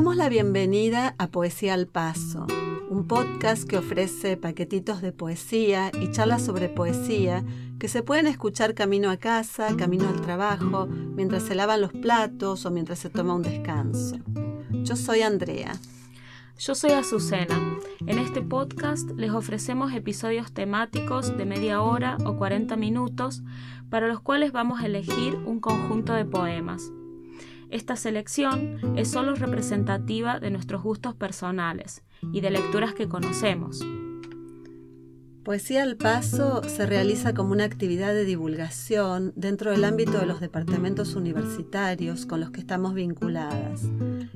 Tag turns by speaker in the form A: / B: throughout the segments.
A: damos la bienvenida a Poesía al Paso, un podcast que ofrece paquetitos de poesía y charlas sobre poesía que se pueden escuchar camino a casa, camino al trabajo, mientras se lavan los platos o mientras se toma un descanso. Yo soy Andrea.
B: Yo soy Azucena. En este podcast les ofrecemos episodios temáticos de media hora o 40 minutos para los cuales vamos a elegir un conjunto de poemas. Esta selección es solo representativa de nuestros gustos personales y de lecturas que conocemos.
A: Poesía al Paso se realiza como una actividad de divulgación dentro del ámbito de los departamentos universitarios con los que estamos vinculadas.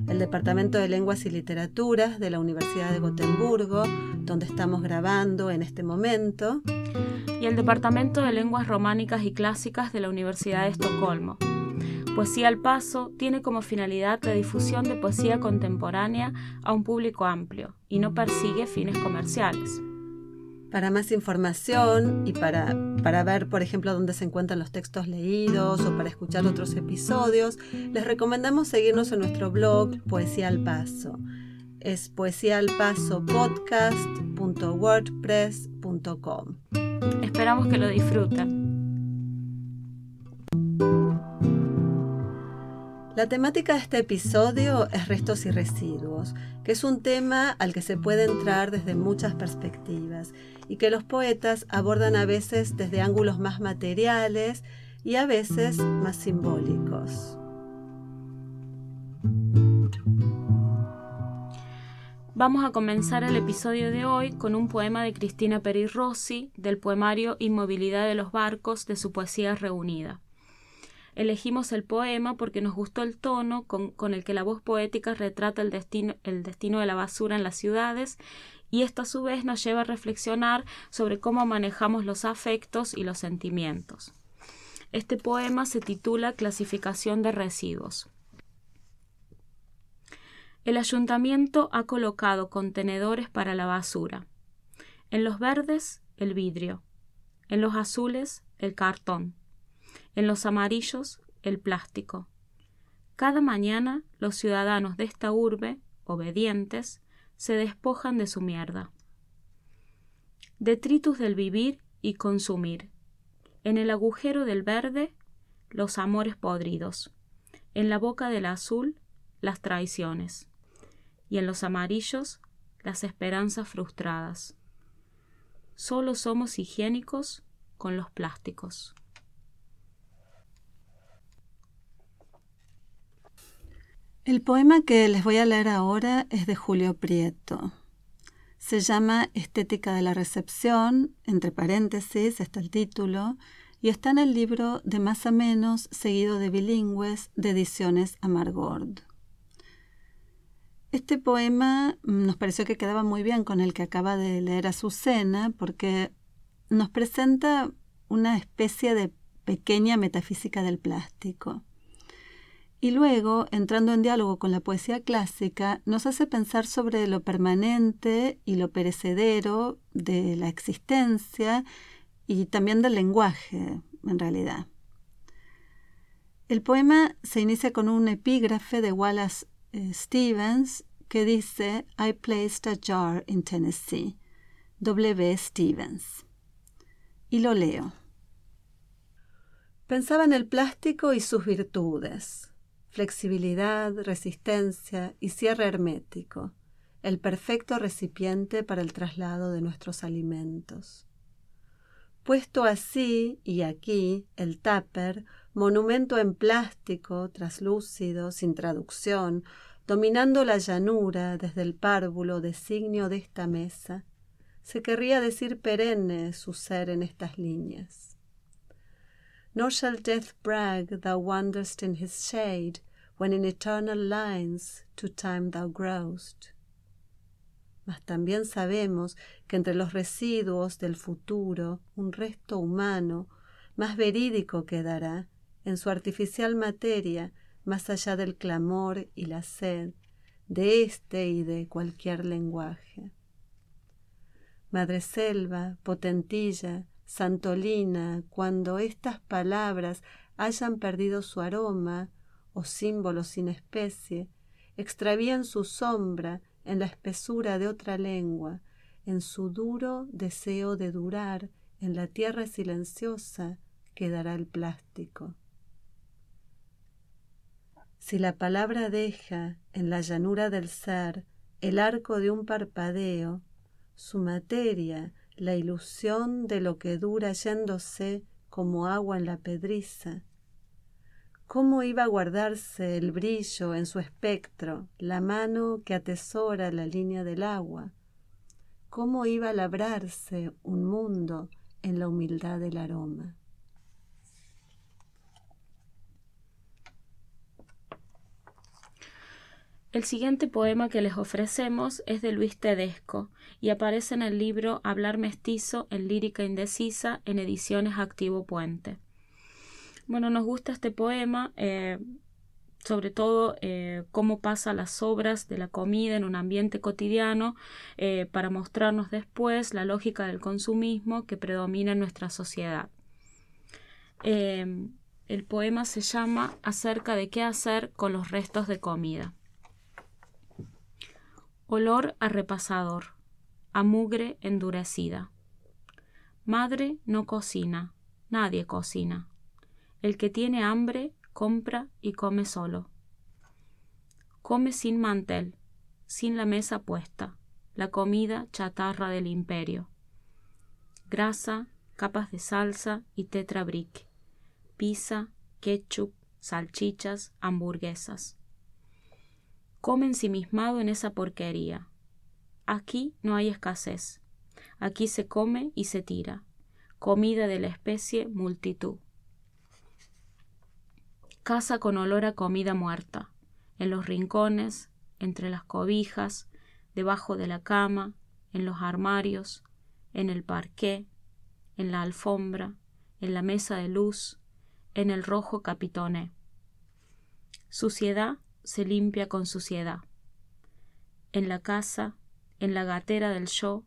A: El Departamento de Lenguas y Literaturas de la Universidad de Gotemburgo, donde estamos grabando en este momento.
B: Y el Departamento de Lenguas Románicas y Clásicas de la Universidad de Estocolmo. Poesía al Paso tiene como finalidad la difusión de poesía contemporánea a un público amplio y no persigue fines comerciales.
A: Para más información y para, para, ver, por ejemplo, dónde se encuentran los textos leídos o para escuchar otros episodios, les recomendamos seguirnos en nuestro blog Poesía al Paso. Es poesiaalpaso.podcast.wordpress.com.
B: Esperamos que lo disfruten.
A: La temática de este episodio es restos y residuos, que es un tema al que se puede entrar desde muchas perspectivas y que los poetas abordan a veces desde ángulos más materiales y a veces más simbólicos.
B: Vamos a comenzar el episodio de hoy con un poema de Cristina Peri Rossi del poemario Inmovilidad de los barcos de su poesía reunida. Elegimos el poema porque nos gustó el tono con, el que la voz poética retrata el destino, el destino de la basura en las ciudades y esto a su vez nos lleva a reflexionar sobre cómo manejamos los afectos y los sentimientos. Este poema se titula Clasificación de residuos. El ayuntamiento ha colocado contenedores para la basura. En los verdes, el vidrio. En los azules, el cartón en los amarillos el plástico. Cada mañana los ciudadanos de esta urbe, obedientes, se despojan de su mierda. Detritus del vivir y consumir. En el agujero del verde, los amores podridos. En la boca del azul, las traiciones. Y en los amarillos, las esperanzas frustradas. Solo somos higiénicos con los plásticos.
A: El poema que les voy a leer ahora es de Julio Prieto. Se llama Estética de la Recepción, entre paréntesis está el título, y está en el libro de Más a Menos, seguido de Bilingües, de Ediciones Amargord. Este poema nos pareció que quedaba muy bien con el que acaba de leer Azucena, porque nos presenta una especie de pequeña metafísica del plástico. Y luego, entrando en diálogo con la poesía clásica, nos hace pensar sobre lo permanente y lo perecedero de la existencia y también del lenguaje, en realidad. El poema se inicia con un epígrafe de Wallace eh, Stevens que dice I placed a jar in Tennessee. W. Stevens. Y lo leo. Pensaba en el plástico y sus virtudes flexibilidad, resistencia y cierre hermético, el perfecto recipiente para el traslado de nuestros alimentos. Puesto así y aquí, el tupper, monumento en plástico, traslúcido, sin traducción, dominando la llanura desde el párvulo designio de esta mesa, se querría decir perenne su ser en estas líneas. Nor shall death brag thou wanderest in his shade, when in eternal lines to time thou growest. Mas también sabemos que entre los residuos del futuro un resto humano más verídico quedará en su artificial materia más allá del clamor y la sed de este y de cualquier lenguaje. Madre selva, potentilla, Santolina, cuando estas palabras hayan perdido su aroma o símbolo sin especie, extravían su sombra en la espesura de otra lengua, en su duro deseo de durar en la tierra silenciosa quedará el plástico. Si la palabra deja en la llanura del ser el arco de un parpadeo, su materia, la ilusión de lo que dura yéndose como agua en la pedriza, ¿Cómo iba a guardarse el brillo en su espectro, la mano que atesora la línea del agua? ¿Cómo iba a labrarse un mundo en la humildad del aroma?
B: El siguiente poema que les ofrecemos es de Luis Tedesco y aparece en el libro Hablar mestizo en lírica indecisa en ediciones Activo Puente. Bueno, nos gusta este poema, eh, sobre todo eh, cómo pasa las obras de la comida en un ambiente cotidiano, eh, para mostrarnos después la lógica del consumismo que predomina en nuestra sociedad. el poema se llama Acerca de qué hacer con los restos de comida. Olor a repasador, a mugre endurecida. Madre no cocina, nadie cocina. El que tiene hambre compra y come solo. Come sin mantel, sin la mesa puesta, la comida chatarra del imperio. Grasa, capas de salsa y tetrabric, pizza, ketchup, salchichas, hamburguesas. Come ensimismado en esa porquería. Aquí no hay escasez. Aquí se come y se tira. Comida de la especie multitud casa con olor a comida muerta, en los rincones, entre las cobijas, debajo de la cama, en los armarios, en el parqué, en la alfombra, en la mesa de luz, en el rojo capitone. Suciedad se limpia con suciedad. En la casa, en la gatera del yo,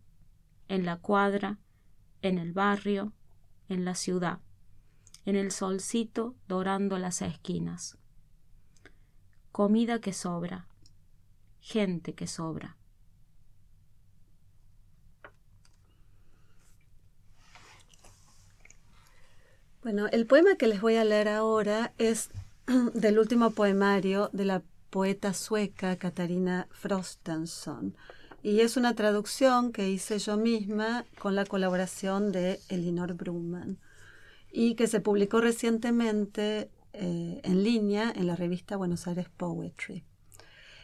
B: en la cuadra, en el barrio, en la ciudad en el solcito dorando las esquinas. Comida que sobra, gente que sobra.
A: Bueno, el poema que les voy a leer ahora es del último poemario de la poeta sueca Katarina Frostenson y es una traducción que hice yo misma con la colaboración de Elinor Bruman y que se publicó recientemente eh, en línea en la revista Buenos Aires Poetry.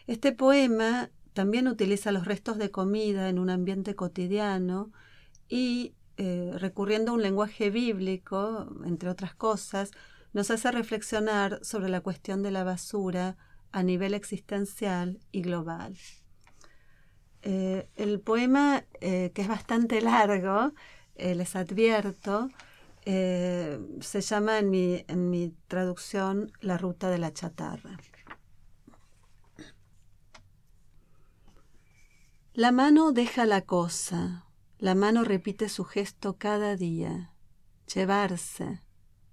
A: Este poema también utiliza los restos de comida en un ambiente cotidiano y eh, recurriendo a un lenguaje bíblico, entre otras cosas, nos hace reflexionar sobre la cuestión de la basura a nivel existencial y global. Eh, el poema, que es bastante largo, les advierto, eh, se llama en mi, en mi traducción La ruta de la chatarra. La mano deja la cosa, la mano repite su gesto cada día. Llevarse,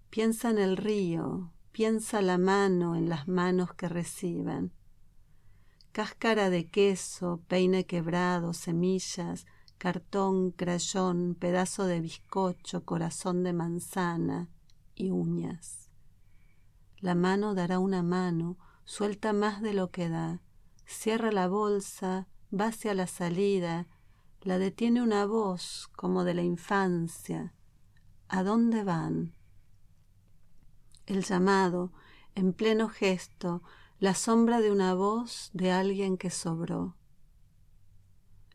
A: piensa en el río, piensa la mano en las manos que reciben. Cáscara de queso, peine quebrado, semillas, cartón, crayón, pedazo de bizcocho, corazón de manzana y uñas. La mano dará una mano, suelta más de lo que da, cierra la bolsa, va hacia la salida, la detiene una voz como de la infancia. ¿A dónde van? El llamado, en pleno gesto, la sombra de una voz de alguien que sobró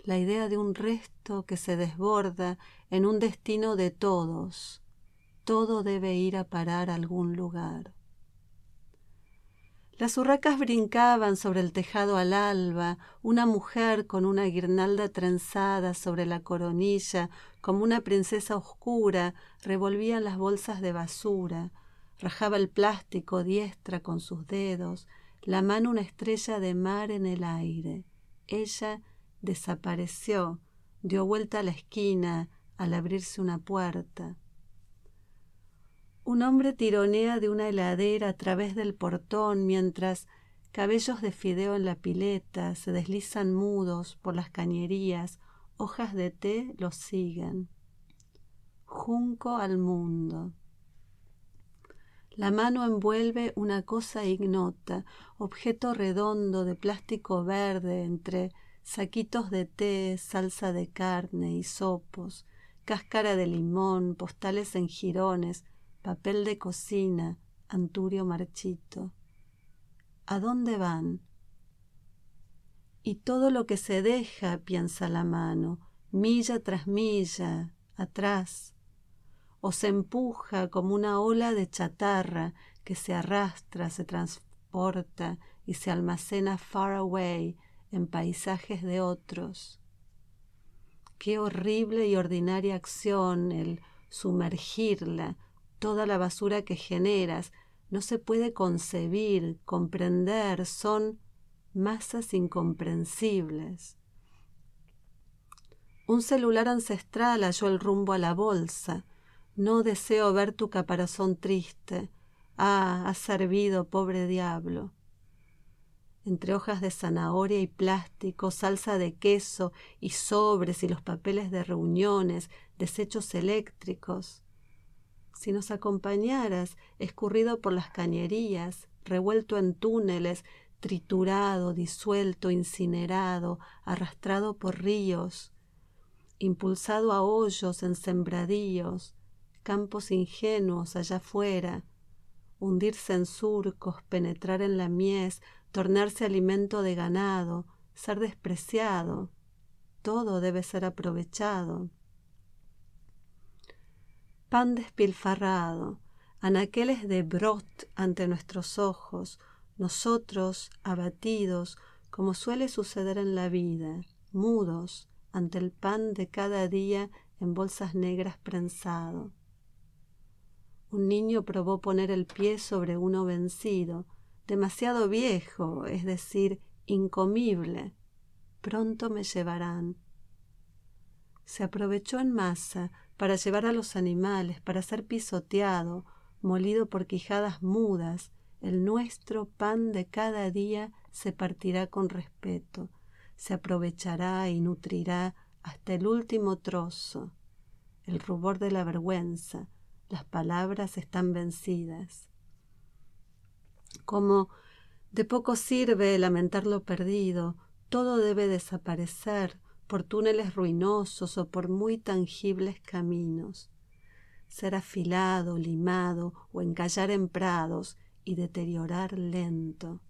A: la idea de un resto que se desborda en un destino de todos. Todo debe ir a parar a algún lugar. Las urracas brincaban sobre el tejado al alba, una mujer con una guirnalda trenzada sobre la coronilla, como una princesa oscura, revolvía las bolsas de basura, rajaba el plástico diestra con sus dedos, la mano una estrella de mar en el aire. Ella desapareció, dio vuelta a la esquina al abrirse una puerta. Un hombre tironea de una heladera a través del portón mientras Cabellos de fideo en la pileta se deslizan mudos por las cañerías, hojas de té los siguen. Junco al mundo. La mano envuelve una cosa ignota, objeto redondo de plástico verde entre saquitos de té, salsa de carne, sopos, cáscara de limón, postales en jirones, papel de cocina, anturio marchito. ¿A dónde van? Y todo lo que se deja, piensa la mano, milla tras milla, atrás, o se empuja como una ola de chatarra que se arrastra, se transporta y se almacena far away en paisajes de otros. Qué horrible y ordinaria acción el sumergirla, toda la basura que generas, no se puede concebir, comprender, son masas incomprensibles. Un celular ancestral halló el rumbo a la bolsa, no deseo ver tu caparazón triste. Ah, has servido, pobre diablo. Entre hojas de zanahoria y plástico, salsa de queso y sobres y los papeles de reuniones, desechos eléctricos. Si nos acompañaras, escurrido por las cañerías, revuelto en túneles, triturado, disuelto, incinerado, arrastrado por ríos, impulsado a hoyos en sembradíos, campos ingenuos allá afuera, hundirse en surcos, penetrar en la mies, tornarse alimento de ganado, ser despreciado. Todo debe ser aprovechado. Pan despilfarrado, anaqueles de brot ante nuestros ojos, nosotros abatidos, como suele suceder en la vida, mudos ante el pan de cada día en bolsas negras prensado. Un niño probó poner el pie sobre uno vencido, demasiado viejo, es decir, incomible. Pronto me llevarán. Se aprovechó en masa para llevar a los animales, para ser pisoteado, molido por quijadas mudas. El nuestro pan de cada día se partirá con respeto, se aprovechará y nutrirá hasta el último trozo. El rubor de la vergüenza, las palabras están vencidas. Como de poco sirve lamentar lo perdido, todo debe desaparecer por túneles ruinosos o por muy tangibles caminos. Ser afilado, limado o encallar en prados y deteriorar lento.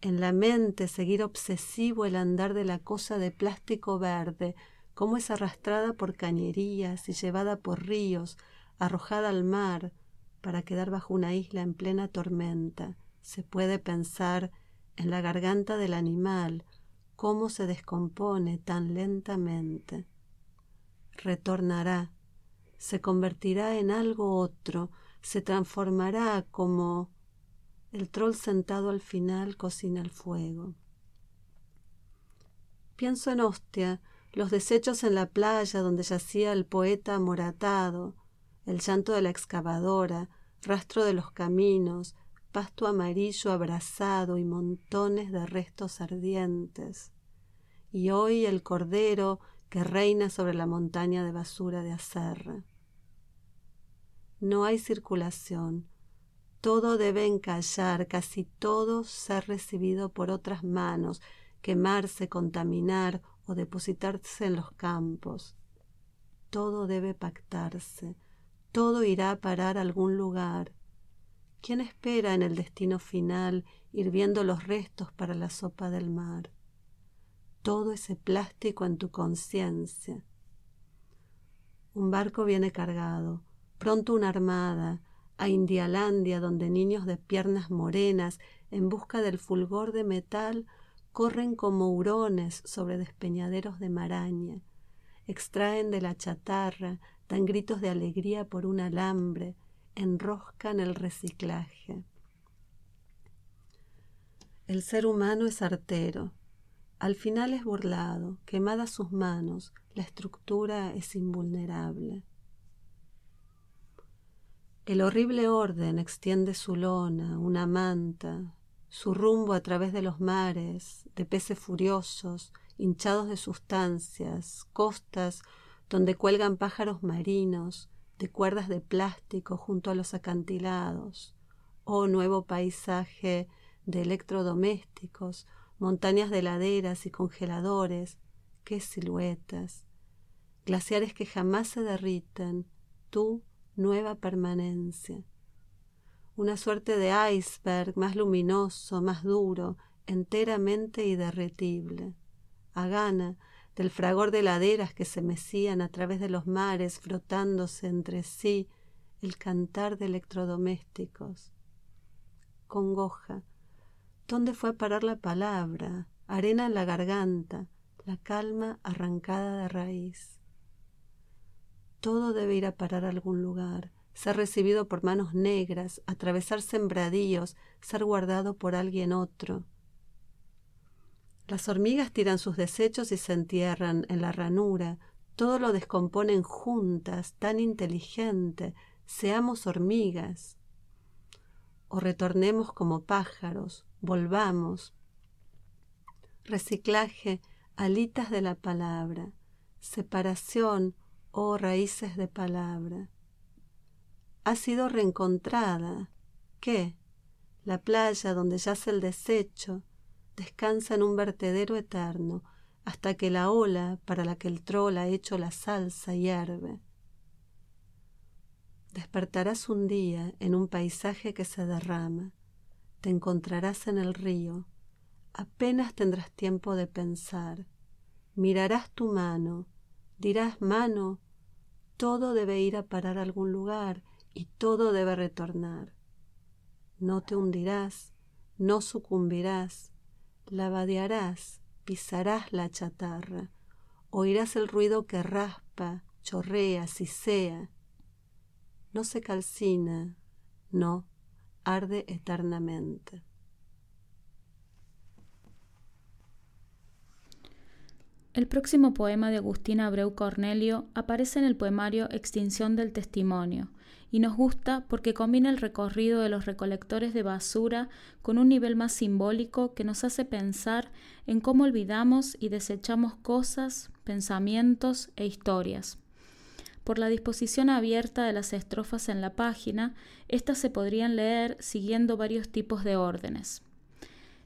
A: En la mente seguir obsesivo el andar de la cosa de plástico verde, cómo es arrastrada por cañerías y llevada por ríos, arrojada al mar, para quedar bajo una isla en plena tormenta. Se puede pensar en la garganta del animal, cómo se descompone tan lentamente. Retornará, se convertirá en algo otro, se transformará como el troll sentado al final cocina el fuego. Pienso en Ostia, los desechos en la playa donde yacía el poeta amoratado, el llanto de la excavadora, rastro de los caminos, pasto amarillo abrasado y montones de restos ardientes. Y hoy el cordero que reina sobre la montaña de basura de Acerra. No hay circulación, todo debe encallar, casi todo ser recibido por otras manos, quemarse, contaminar o depositarse en los campos. Todo debe pactarse, todo irá a parar a algún lugar. ¿Quién espera en el destino final hirviendo los restos para la sopa del mar? Todo ese plástico en tu conciencia. Un barco viene cargado, pronto una armada, a Indialandia, donde niños de piernas morenas, en busca del fulgor de metal, corren como hurones sobre despeñaderos de maraña, extraen de la chatarra, dan gritos de alegría por un alambre, enroscan el reciclaje. El ser humano es artero, al final es burlado, quemadas sus manos, la estructura es invulnerable. El horrible orden extiende su lona, una manta, su rumbo a través de los mares, de peces furiosos, hinchados de sustancias, costas donde cuelgan pájaros marinos, de cuerdas de plástico junto a los acantilados, oh nuevo paisaje de electrodomésticos, montañas de laderas y congeladores, qué siluetas, glaciares que jamás se derriten, tú, nueva permanencia. Una suerte de iceberg más luminoso, más duro, enteramente derretible. A gana del fragor de laderas que se mecían a través de los mares, frotándose entre sí, el cantar de electrodomésticos. Congoja. ¿Dónde fue a parar la palabra? Arena en la garganta, la calma arrancada de raíz. Todo debe ir a parar a algún lugar, ser recibido por manos negras, atravesar sembradíos, ser guardado por alguien otro. Las hormigas tiran sus desechos y se entierran en la ranura, todo lo descomponen juntas, tan inteligente, seamos hormigas. O retornemos como pájaros, volvamos. Reciclaje, alitas de la palabra, separación, oh raíces de palabra. Ha sido reencontrada. ¿Qué? La playa donde yace el desecho, descansa en un vertedero eterno, hasta que la ola para la que el troll ha hecho la salsa hierve. Despertarás un día en un paisaje que se derrama, te encontrarás en el río, apenas tendrás tiempo de pensar, mirarás tu mano, dirás mano, todo debe ir a parar a algún lugar y todo debe retornar. No te hundirás, no sucumbirás, lavadearás, pisarás la chatarra, oirás el ruido que raspa, chorrea, sisea. No se calcina, no, arde eternamente.
B: El próximo poema de Agustina Abreu Cornelio aparece en el poemario Extinción del Testimonio, y nos gusta porque combina el recorrido de los recolectores de basura con un nivel más simbólico que nos hace pensar en cómo olvidamos y desechamos cosas, pensamientos e historias. Por la disposición abierta de las estrofas en la página, éstas se podrían leer siguiendo varios tipos de órdenes.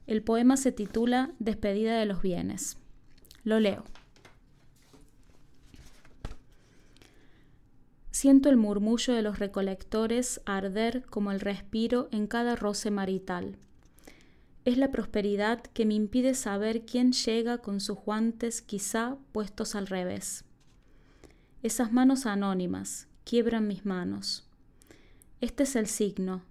B: El poema se titula Despedida de los bienes. Lo leo. Siento el murmullo de los recolectores arder como el respiro en cada roce marital. Es la prosperidad que me impide saber quién llega con sus guantes quizá puestos al revés. Esas manos anónimas quiebran mis manos. Este es el signo,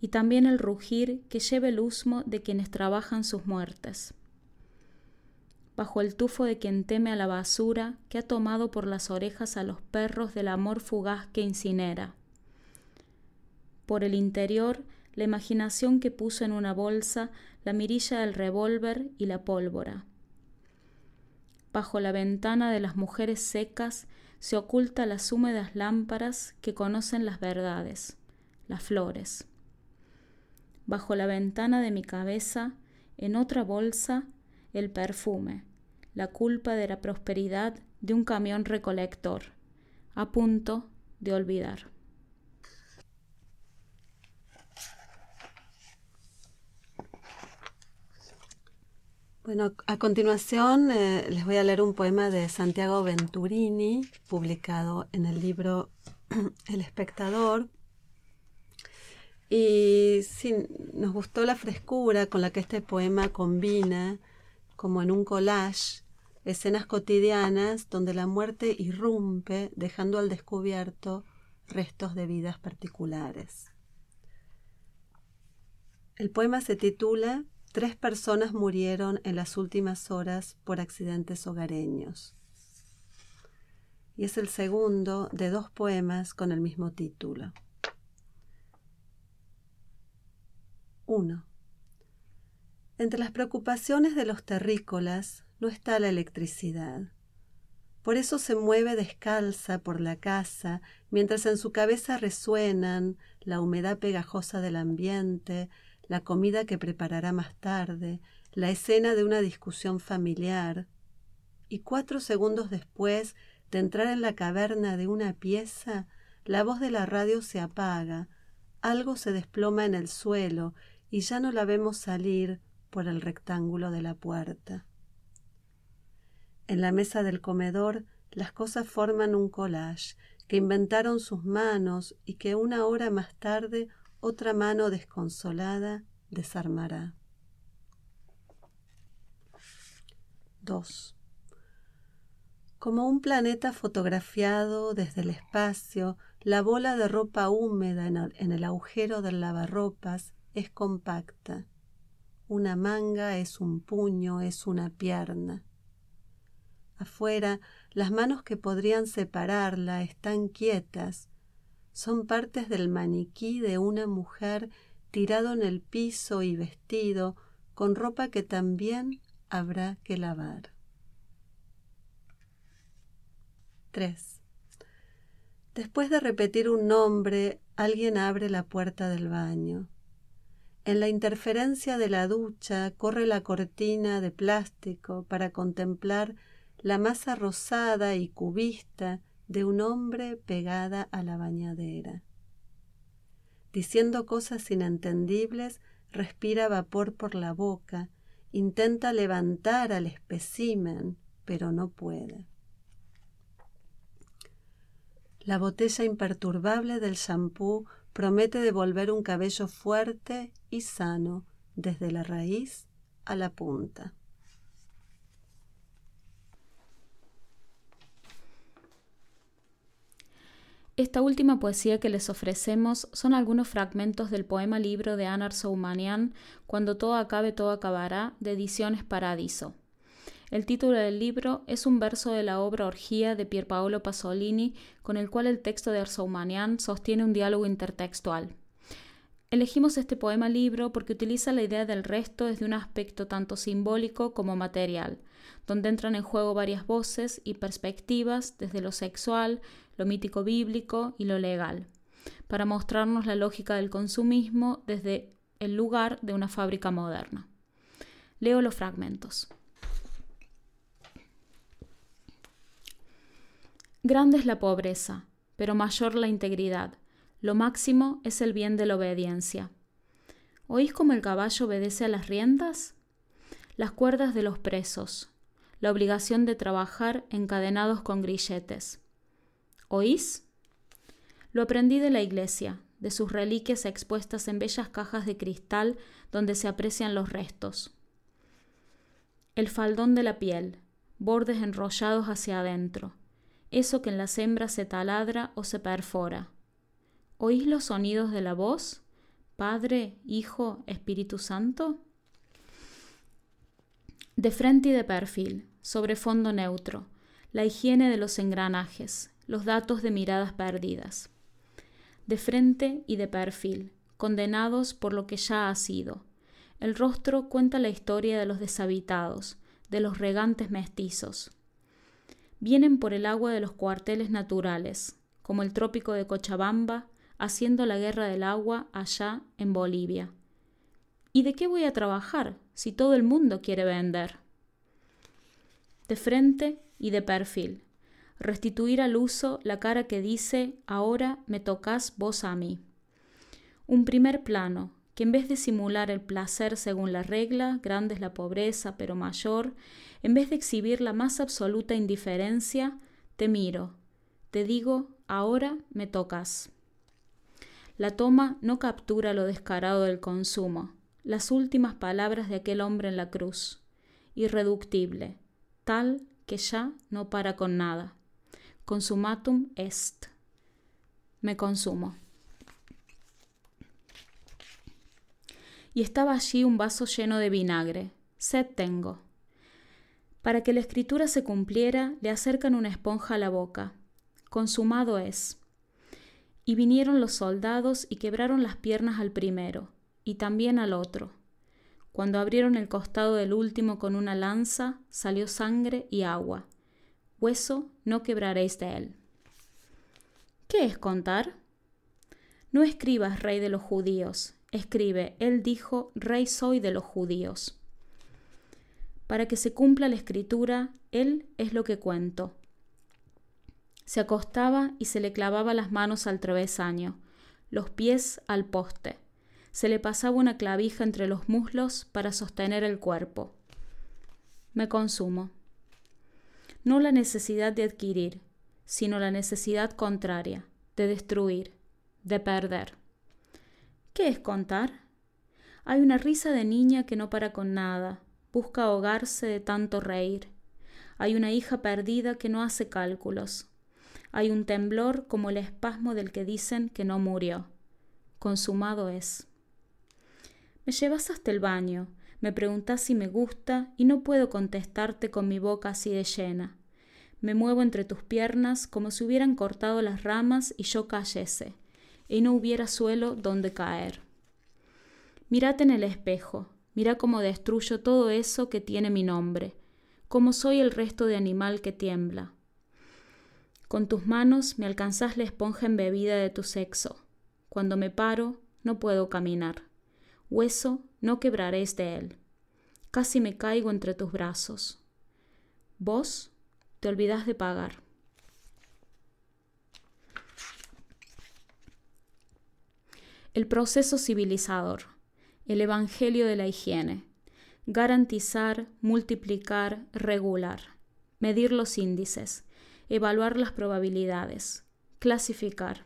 B: y también el rugir que lleva el husmo de quienes trabajan sus muertes bajo el tufo de quien teme a la basura que ha tomado por las orejas a los perros del amor fugaz que incinera. Por el interior, la imaginación que puso en una bolsa la mirilla del revólver y la pólvora. Bajo la ventana de las mujeres secas se oculta las húmedas lámparas que conocen las verdades, las flores. Bajo la ventana de mi cabeza, en otra bolsa, el perfume, la culpa de la prosperidad de un camión recolector, a punto de olvidar.
A: Bueno, a continuación eh, les voy a leer un poema de Santiago Venturini, publicado en el libro El espectador. Y nos gustó la frescura con la que este poema combina como en un collage, escenas cotidianas donde la muerte irrumpe dejando al descubierto restos de vidas particulares. El poema se titula Tres personas murieron en las últimas horas por accidentes hogareños. Y es el segundo de dos poemas con el mismo título. 1. Entre las preocupaciones de los terrícolas no está la electricidad. Por eso se mueve descalza por la casa, mientras en su cabeza resuenan la humedad pegajosa del ambiente, la comida que preparará más tarde, la escena de una discusión familiar, y cuatro segundos después de entrar en la caverna de una pieza, la voz de la radio se apaga, algo se desploma en el suelo y ya no la vemos salir por el rectángulo de la puerta. En la mesa del comedor las cosas forman un collage que inventaron sus manos y que una hora más tarde otra mano desconsolada desarmará. 2. Como un planeta fotografiado desde el espacio, la bola de ropa húmeda en el agujero del lavarropas es compacta. Una manga es un puño, es una pierna. Afuera, las manos que podrían separarla están quietas. Son partes del maniquí de una mujer tirado en el piso y vestido con ropa que también habrá que lavar. 3. Después de repetir un nombre, alguien abre la puerta del baño. En la interferencia de la ducha corre la cortina de plástico para contemplar la masa rosada y cubista de un hombre pegada a la bañadera. Diciendo cosas inentendibles, respira vapor por la boca, intenta levantar al espécimen, pero no puede. La botella imperturbable del champú promete devolver un cabello fuerte y sano desde la raíz a la punta.
B: Esta última poesía que les ofrecemos son algunos fragmentos del poema libro de Anar Soumanian, Cuando todo acabe, todo acabará, de Ediciones Paradiso. El título del libro es un verso de la obra Orgía de Pierpaolo Pasolini, con el cual el texto de Arsaumanian sostiene un diálogo intertextual. Elegimos este poema libro porque utiliza la idea del resto desde un aspecto tanto simbólico como material, donde entran en juego varias voces y perspectivas desde lo sexual, lo mítico bíblico y lo legal, para mostrarnos la lógica del consumismo desde el lugar de una fábrica moderna. Leo los fragmentos. Grande es la pobreza, pero mayor la integridad. Lo máximo es el bien de la obediencia. ¿Oís cómo el caballo obedece a las riendas? Las cuerdas de los presos, la obligación de trabajar encadenados con grilletes. ¿Oís? Lo aprendí de la iglesia, de sus reliquias expuestas en bellas cajas de cristal donde se aprecian los restos. El faldón de la piel, bordes enrollados hacia adentro, eso que en las hembras se taladra o se perfora. ¿Oís los sonidos de la voz? Padre, Hijo, Espíritu Santo. De frente y de perfil, sobre fondo neutro, la higiene de los engranajes, los datos de miradas perdidas. De frente y de perfil, condenados por lo que ya ha sido. El rostro cuenta la historia de los deshabitados, de los regantes mestizos, vienen por el agua de los cuarteles naturales, como el trópico de Cochabamba, haciendo la guerra del agua allá en Bolivia. ¿Y de qué voy a trabajar si todo el mundo quiere vender? De frente y de perfil. Restituir al uso la cara que dice, ahora me tocas vos a mí. Un primer plano, que en vez de simular el placer según la regla, grande es la pobreza, pero mayor, en vez de exhibir la más absoluta indiferencia, te miro, te digo, ahora me tocas. La toma no captura lo descarado del consumo, las últimas palabras de aquel hombre en la cruz, irreductible, tal que ya no para con nada. Consumatum est. Me consumo. Y estaba allí un vaso lleno de vinagre. Sed tengo. Para que la escritura se cumpliera, le acercan una esponja a la boca. Consumado es. Y vinieron los soldados y quebraron las piernas al primero, y también al otro. Cuando abrieron el costado del último con una lanza, salió sangre y agua. Hueso no quebraréis de él. ¿Qué es contar? No escribas rey de los judíos, escribe, él dijo, rey soy de los judíos. Para que se cumpla la escritura, él es lo que cuento. Se acostaba y se le clavaba las manos al travesaño, los pies al poste. Se le pasaba una clavija entre los muslos para sostener el cuerpo. Me consumo. No la necesidad de adquirir, sino la necesidad contraria, de destruir, de perder. ¿Qué es contar? Hay una risa de niña que no para con nada, busca ahogarse de tanto reír. Hay una hija perdida que no hace cálculos. Hay un temblor como el espasmo del que dicen que no murió. Consumado es. Me llevas hasta el baño, me preguntas si me gusta y no puedo contestarte con mi boca así de llena. Me muevo entre tus piernas como si hubieran cortado las ramas y yo cayese, y no hubiera suelo donde caer. Mírate en el espejo, Mira cómo destruyo todo eso que tiene mi nombre, cómo soy el resto de animal que tiembla. Con tus manos me alcanzas la esponja embebida de tu sexo. Cuando me paro, no puedo caminar. Hueso, no quebraréis de él. Casi me caigo entre tus brazos. Vos te olvidas de pagar. El proceso civilizador el Evangelio de la higiene. Garantizar, multiplicar, regular. Medir los índices. Evaluar las probabilidades. Clasificar.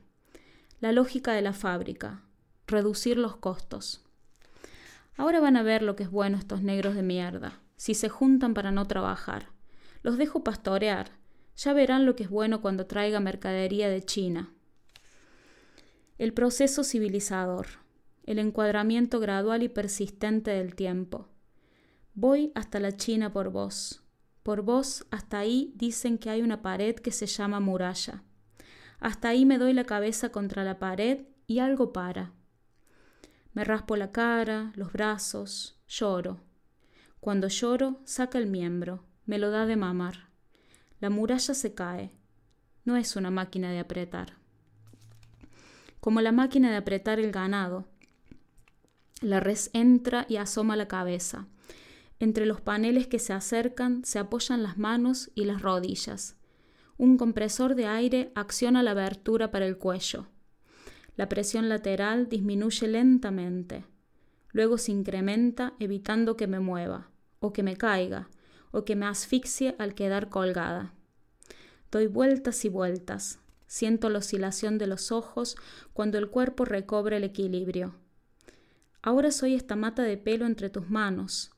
B: La lógica de la fábrica. Reducir los costos. Ahora van a ver lo que es bueno estos negros de mierda, si se juntan para no trabajar. Los dejo pastorear. Ya verán lo que es bueno cuando traiga mercadería de China. El proceso civilizador el encuadramiento gradual y persistente del tiempo. Voy hasta la China por vos. Por vos hasta ahí dicen que hay una pared que se llama muralla. Hasta ahí me doy la cabeza contra la pared y algo para. Me raspo la cara, los brazos, lloro. Cuando lloro, saca el miembro, me lo da de mamar. La muralla se cae. No es una máquina de apretar. Como la máquina de apretar el ganado, la res entra y asoma la cabeza. Entre los paneles que se acercan se apoyan las manos y las rodillas. Un compresor de aire acciona la abertura para el cuello. La presión lateral disminuye lentamente. Luego se incrementa evitando que me mueva, o que me caiga, o que me asfixie al quedar colgada. Doy vueltas y vueltas. Siento la oscilación de los ojos cuando el cuerpo recobra el equilibrio. Ahora soy esta mata de pelo entre tus manos,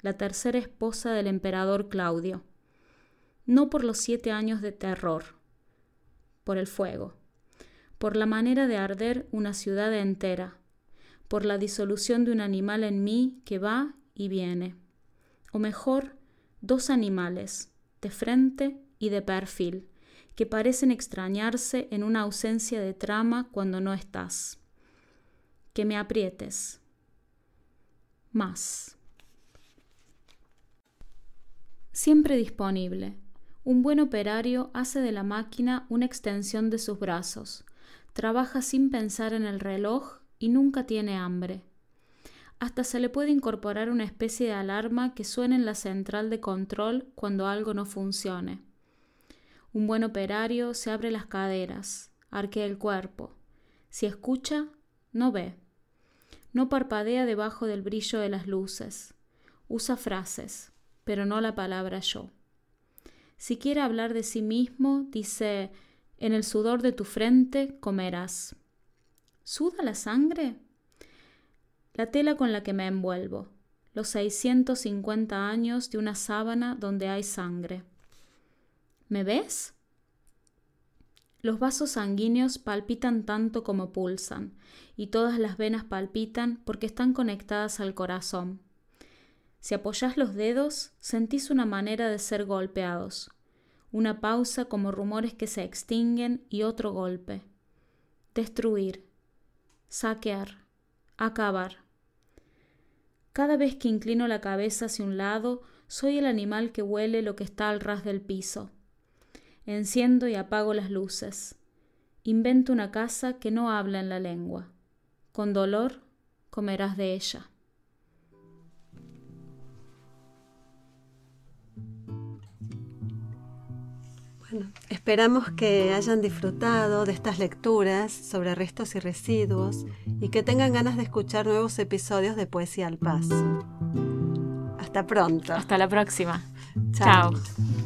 B: la tercera esposa del emperador Claudio. No por los siete años de terror, por el fuego, por la manera de arder una ciudad entera, por la disolución de un animal en mí que va y viene, o mejor, dos animales, de frente y de perfil, que parecen extrañarse en una ausencia de trama cuando no estás. Que me aprietes, más. Siempre disponible. Un buen operario hace de la máquina una extensión de sus brazos. Trabaja sin pensar en el reloj y nunca tiene hambre. Hasta se le puede incorporar una especie de alarma que suene en la central de control cuando algo no funcione. Un buen operario se abre las caderas, arquea el cuerpo. Si escucha, no ve. No parpadea debajo del brillo de las luces. Usa frases, pero no la palabra yo. Si quiere hablar de sí mismo, dice, en el sudor de tu frente comerás. ¿Suda la sangre? La tela con la que me envuelvo, los 650 años de una sábana donde hay sangre. ¿Me ves? Los vasos sanguíneos palpitan tanto como pulsan, y todas las venas palpitan porque están conectadas al corazón. Si apoyas los dedos, sentís una manera de ser golpeados, una pausa como rumores que se extinguen y otro golpe. Destruir, saquear, acabar. Cada vez que inclino la cabeza hacia un lado, soy el animal que huele lo que está al ras del piso Enciendo y apago las luces. Inventa una casa que no habla en la lengua. Con dolor comerás de ella.
A: Bueno, esperamos que hayan disfrutado de estas lecturas sobre restos y residuos y que tengan ganas de escuchar nuevos episodios de Poesía al Paso. Hasta pronto.
B: Hasta la próxima.
A: Chao.
B: Chao.